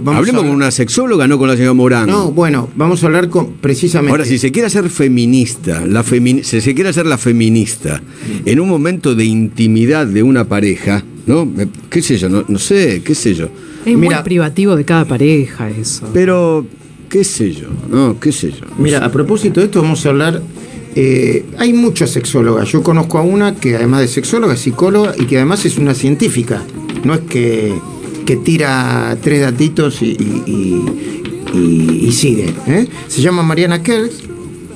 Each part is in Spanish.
Vamos Hablemos con una sexóloga, no con la señora Morán. No, bueno, vamos a hablar con precisamente. Ahora, si se quiere hacer feminista, la femi- si se quiere hacer la feminista en un momento de intimidad de una pareja, ¿no? Me- ¿Qué sé yo? No, no sé, qué sé yo. Es Mira- muy privativo de cada pareja eso. Pero, qué sé yo, ¿no? ¿Qué sé yo? Mira, a propósito de esto, vamos a hablar. eh, hay muchas sexólogas. Yo conozco a una que, además de sexóloga, es psicóloga y que además es una científica. No es que, que tira tres datitos y, y- sigue. ¿eh? Se llama Mariana Kerz.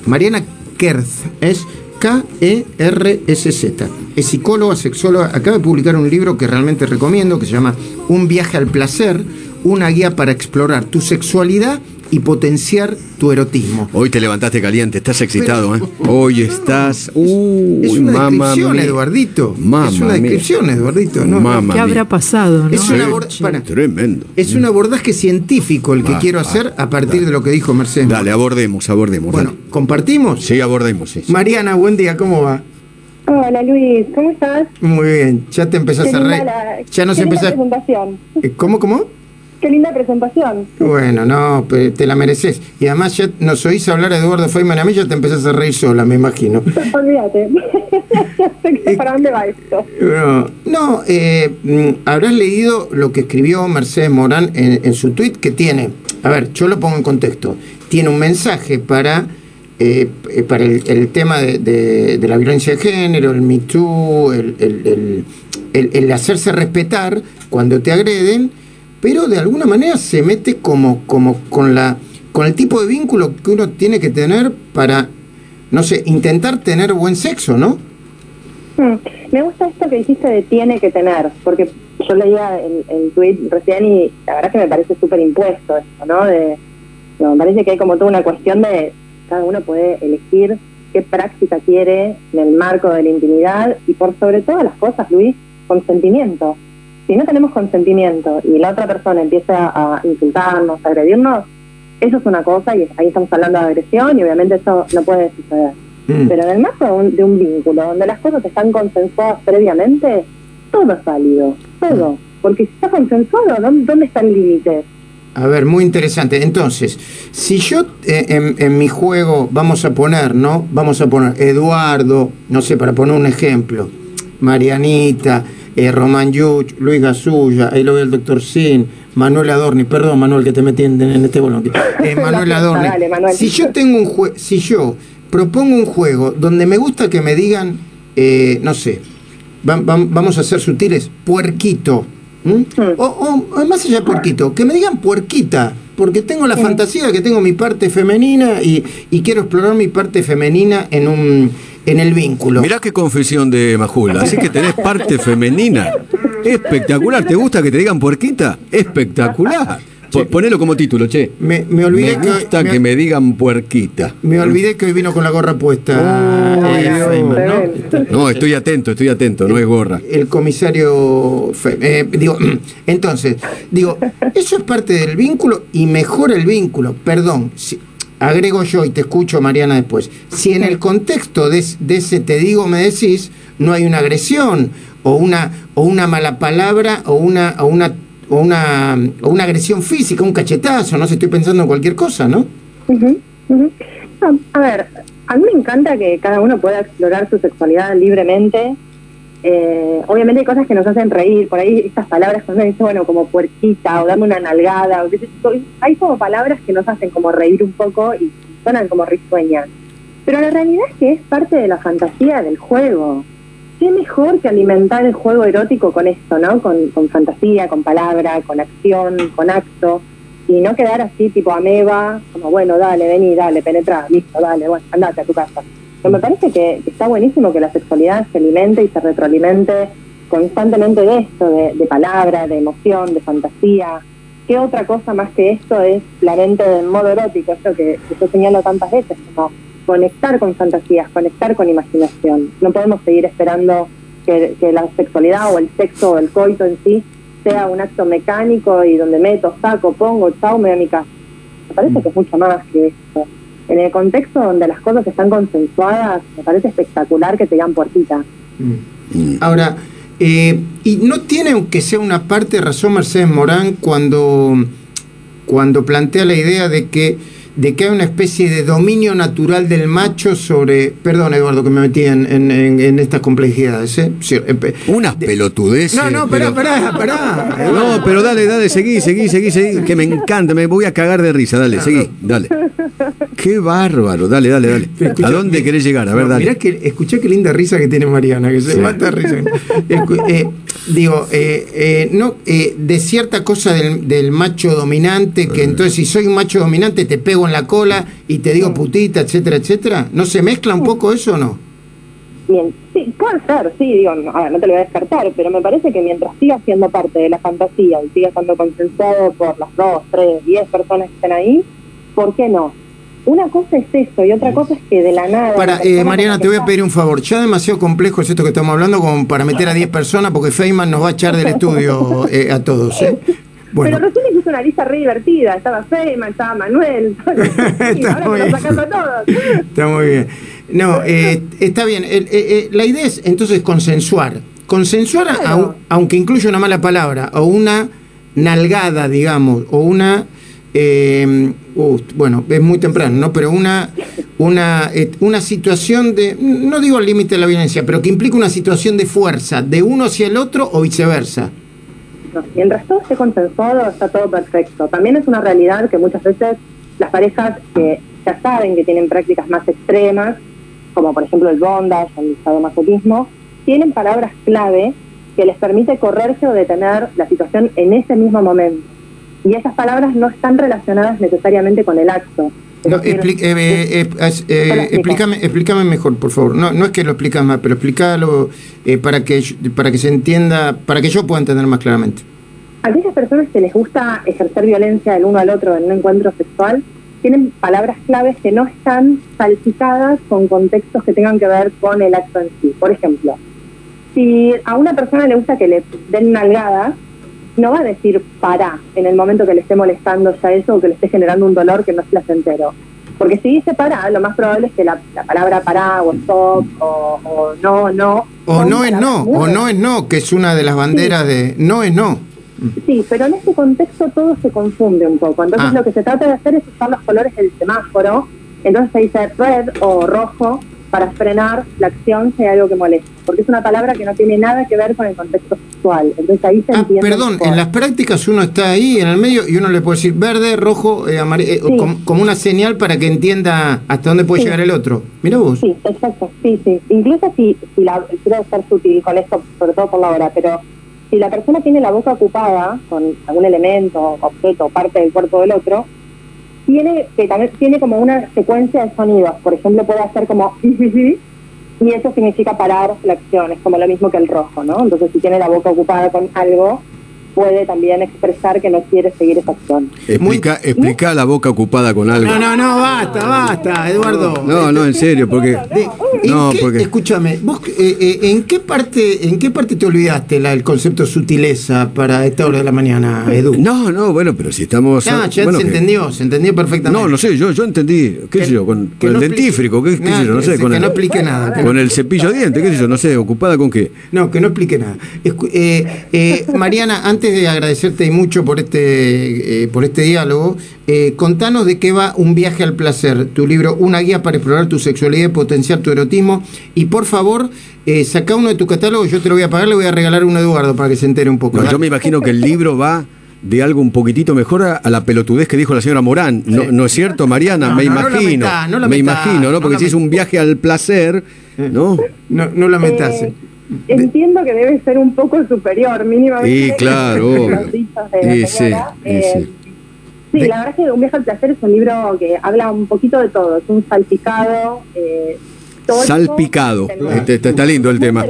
Mariana Kerz es K-E-R-S-Z. Es psicóloga, sexóloga. Acaba de publicar un libro que realmente recomiendo que se llama Un viaje al placer, una guía para explorar tu sexualidad y potenciar tu erotismo. Hoy te levantaste caliente, estás excitado, ¿eh? Hoy estás. Uy, Es una descripción, mía. Eduardito. Es una mía. descripción, Eduardito. ¿no? ¿Qué habrá pasado? ¿no? Es sí, para. Tremendo. Es un abordaje científico el que Va, quiero va, hacer a partir dale. de lo que dijo Mercedes. Dale, abordemos, abordemos. Bueno, dale. ¿compartimos? Sí, abordemos, sí. sí. Mariana, buen día, ¿cómo va? Hola Luis, ¿cómo estás? Muy bien, ya te empezás a reír. la- Ya nos empezás. Eh, ¿Cómo, cómo? Qué linda presentación. Bueno, no, pero te la mereces. Y además ya nos oís hablar a Eduardo Feynman a mí, ya te empezás a reír sola, me imagino. Olvídate. que para dónde va esto. No, no, eh, mm, habrás leído lo que escribió Mercedes Morán en, en su tweet que tiene, a ver, yo lo pongo en contexto, tiene un mensaje para, eh, eh, para el, el tema de, de- de la violencia de género, el Me Too, el hacerse respetar cuando te agreden, pero de alguna manera se mete como, como con, la, con el tipo de vínculo que uno tiene que tener para, no sé, intentar tener buen sexo, ¿no? Hmm, Me gusta esto que dijiste de tiene que tener, porque yo leía el, el recién y la verdad que me parece súper impuesto esto, ¿no? De, me parece que hay como toda una cuestión de cada uno puede elegir qué práctica quiere en el marco de la intimidad y por sobre todas las cosas, Luis, consentimiento. Si no tenemos consentimiento y la otra persona empieza a insultarnos, a agredirnos, eso es una cosa y ahí estamos hablando de agresión y obviamente eso no puede suceder. Mm. Pero en el marco de un, de un vínculo, donde las cosas están consensuadas previamente, todo es válido, todo. Porque si está consensuado, ¿dónde, dónde está el límite? A ver, muy interesante. Entonces, si yo eh, en, en mi juego vamos a poner, ¿no? Vamos a poner Eduardo, no sé, para poner un ejemplo, Marianita, eh, Román Yuch, Luis Gasulla, ahí lo ve el doctor Sin, Manuel Adorni, perdón Manuel que te metí en, en este bolón. Eh, Manuel Adorni. dale, Manuel. Si yo tengo un juego, si yo propongo un juego donde me gusta que me digan, eh, no sé, va- va- vamos a ser sutiles, puerquito. ¿m? O, o- o más allá de puerquito, que me digan puerquita, porque tengo la fantasía de que tengo mi parte femenina y, y quiero explorar mi parte femenina en un en el vínculo. Mirá qué confesión de Majula. Así que tenés parte femenina. Espectacular. ¿Te gusta que te digan puerquita? Espectacular. Po- Ponelo como título, che. Me, me olvidé Me gusta que, que me digan puerquita. me olvidé que hoy vino con la gorra puesta. Eh. Feynman, ¿no? No, estoy atento, estoy atento, no es gorra. el comisario Fe- eh, digo entonces digo eso es parte del vínculo y mejora el vínculo perdón si- agrego yo y te escucho Mariana después si en el contexto de ese te digo me decís no hay una agresión o una o una mala palabra o una o una o una, o una agresión física, un cachetazo, no sé, estoy pensando en cualquier cosa, ¿no? Ujú, ujú. No, a ver, a mí me encanta que cada uno pueda explorar su sexualidad libremente. Eh, obviamente hay cosas que nos hacen reír, por ahí estas palabras cuando dice, bueno, como puerquita o dame una nalgada, o hay como palabras que nos hacen como reír un poco y suenan como risueñas. Pero la realidad es que es parte de la fantasía del juego. ¿Qué mejor que alimentar el juego erótico con esto, ¿no? Con, fantasía, con palabra, con acción, con acto y no quedar así tipo ameba, como bueno, dale, vení, dale, penetra, listo, dale, bueno, andate a tu casa. Pero me parece que, está buenísimo que la sexualidad se alimente y se retroalimente constantemente de esto, de, palabra, de emoción, de fantasía. ¿Qué otra cosa más que esto es la mente del modo erótico? Esto que, que yo señalo tantas veces, como conectar con fantasías, conectar con imaginación. No podemos seguir esperando que, que la sexualidad o el sexo o el coito en sí sea un acto mecánico y donde meto, saco, pongo, chao, me voy a mi casa. Me parece que es mucho más que esto. En el contexto donde las cosas están consensuadas, me parece espectacular que te digan puertita. Mm. Ahora, eh, y no tiene aunque sea una parte de razón Mercedes Morán cuando cuando plantea la idea de que de que hay una especie de dominio natural del macho sobre. Perdón, Eduardo, que me metí en, en, en- en estas complejidades. ¿eh? Sí, eh, Unas pelotudeces. No, no, pará, pará, pará. No, pero dale, dale, seguí, seguí, seguí, seguí, que me encanta, me voy a cagar de risa, dale, seguí, dale. Qué bárbaro, dale, dale, dale. ¿A dónde querés llegar? A ver, No, Mirá dale. que, escuché qué linda risa que tiene Mariana, que se mata de risa. Escu- eh, digo, eh, eh, no, eh, de cierta cosa del, del macho dominante, que entonces si soy un macho dominante te pego en la cola y te digo putita, etcétera, etcétera. ¿No se mezcla un poco eso o no? Bien, sí, puede ser, sí, digo, no, a ver, no te lo voy a descartar, pero me parece que mientras siga siendo parte de la fantasía y siga siendo consensuado por las dos, tres, diez personas que estén ahí, ¿por qué no? Una cosa es eso y otra cosa es que de la nada... Para, eh, Mariana, te voy a pedir un favor. Ya demasiado complejo es esto que estamos hablando como para meter a 10 personas, porque Feynman nos va a echar del estudio eh, a todos. ¿eh? Bueno, Pero recién hice una lista re divertida, estaba Feynman, estaba Manuel, y Está ahora muy bien. sacando a todos. Está muy bien. No, eh, está bien. El- eh, eh, la idea es entonces consensuar. Consensuar, Claro. au- aunque incluya una mala palabra, o una nalgada, digamos, o una... eh, uh, bueno, es muy temprano, ¿no? Pero una, una, eh, una situación de, no digo al límite de la violencia, pero que implica una situación de fuerza, de uno hacia el otro o viceversa. Mientras todo esté consensuado, está todo perfecto. También es una realidad que muchas veces las parejas que ya saben que tienen prácticas más extremas, como por ejemplo el bondage o el sadomasoquismo, tienen palabras clave que les permite correrse o detener la situación en ese mismo momento. Y esas palabras no están relacionadas necesariamente con el acto. No, expli- eh, eh, eh, eh, explícame, explícame mejor, por favor. No, no es que lo explicas más, pero explícalo eh, para que para que se entienda, para que yo pueda entender más claramente. Aquellas personas que les gusta ejercer violencia del uno al otro en un encuentro sexual tienen palabras claves que no están salpicadas con contextos que tengan que ver con el acto en sí. Por ejemplo, si a una persona le gusta que le den nalgadas, no va a decir para en el momento que le esté molestando ya eso o que le esté generando un dolor que no es placentero. Porque si dice para, lo más probable es que la, la palabra para o stop o, o no, no. O no es no, o no es no, que es una de las banderas de no es no. Sí, pero en este contexto todo se confunde un poco. Entonces Ah. lo que se trata de hacer es usar los colores del semáforo. Entonces se dice red o rojo para frenar la acción si hay algo que molesta. Porque es una palabra que no tiene nada que ver con el contexto sexual. Entonces ahí se Ah, entiende. perdón, en las prácticas uno está ahí en el medio y uno le puede decir verde, rojo, eh, amarillo, Sí. como, como una señal para que entienda hasta dónde puede Sí. llegar el otro. Mira vos. Sí, exacto, sí, sí. Incluso si, si la, quiero ser sutil con esto, sobre todo por la hora, pero si la persona tiene la boca ocupada con algún elemento, objeto, parte del cuerpo del otro, tiene que también tiene como una secuencia de sonidos. Por ejemplo, puede hacer como y eso significa parar la acción, es como lo mismo que el rojo, ¿no? Entonces, si tiene la boca ocupada con algo, puede también expresar que no quiere seguir esa acción. Explica, explica la boca ocupada con algo. No, no, no, basta, basta, Eduardo. No, no, en serio, porque. De- ¿en No, qué- porque. Escúchame, vos, eh, eh, ¿en qué parte en qué parte te olvidaste la, el concepto sutileza para esta hora de la mañana, Edu? No, no, bueno, pero si estamos. Ah, ya bueno, se que- entendió, se entendió perfectamente. No, no sé, yo, yo entendí, qué Que- sé yo, con, no el dentífrico, qué, qué Nada, sé yo, no sé, con que el, no explique nada. que con no- el cepillo de dientes, qué sé yo, no sé, ocupada con qué. No, que no explique nada. Escu- eh, eh, Mariana, antes de agradecerte y mucho por este, eh, por este diálogo, eh, contanos de qué va Un viaje al placer, tu libro Una guía para explorar tu sexualidad y potenciar tu erotismo. Y por favor, eh, saca uno de tu catálogo, yo te lo voy a pagar, le voy a regalar uno a Eduardo para que se entere un poco. No, yo me imagino que el libro va de algo un poquitito mejor a, a la pelotudez que dijo la señora Morán. ¿No, ¿no es cierto, Mariana? No, me no, imagino. metá, me imagino, ¿no? Porque si es un viaje al placer, ¿no? No, no la metas. Entiendo que debe ser un poco superior, mínimamente. Y claro, los dichos de la Y señora. sí, y Eh, sí. sí, De- la verdad es que Un viaje al placer es un libro que habla un poquito de todo. Es un salpicado. Eh, histórico, Salpicado. Este- este está lindo el tema.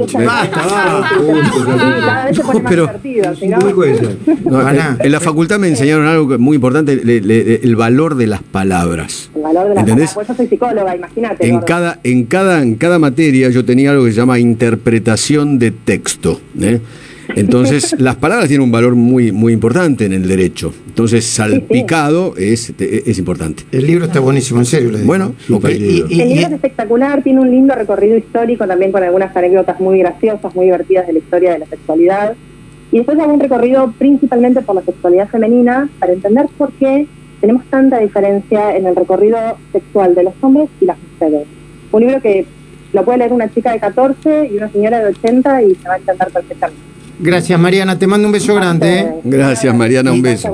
No, en, la facultad me enseñaron algo que- muy importante, le- le- el valor de las palabras. El valor de la ¿Entendés? palabra. Pues yo soy psicóloga, imagínate. En cada, en, cada, en cada materia yo tenía algo que se llama interpretación de texto. ¿eh? Entonces, las palabras tienen un valor muy, muy importante en el derecho. Entonces, salpicado es, es importante. El libro está buenísimo, en serio. Bueno, okay. libro. el libro es espectacular, tiene un lindo recorrido histórico también con algunas anécdotas muy graciosas, muy divertidas de la historia de la sexualidad. Y después hago un recorrido principalmente por la sexualidad femenina para entender por qué tenemos tanta diferencia en el recorrido sexual de los hombres y las mujeres. Un libro que lo puede leer una chica de 14 y una señora de 80 y se va a encantar perfectamente. Gracias, Mariana. Te mando un beso grande. ¿eh? Gracias, Mariana. Un beso.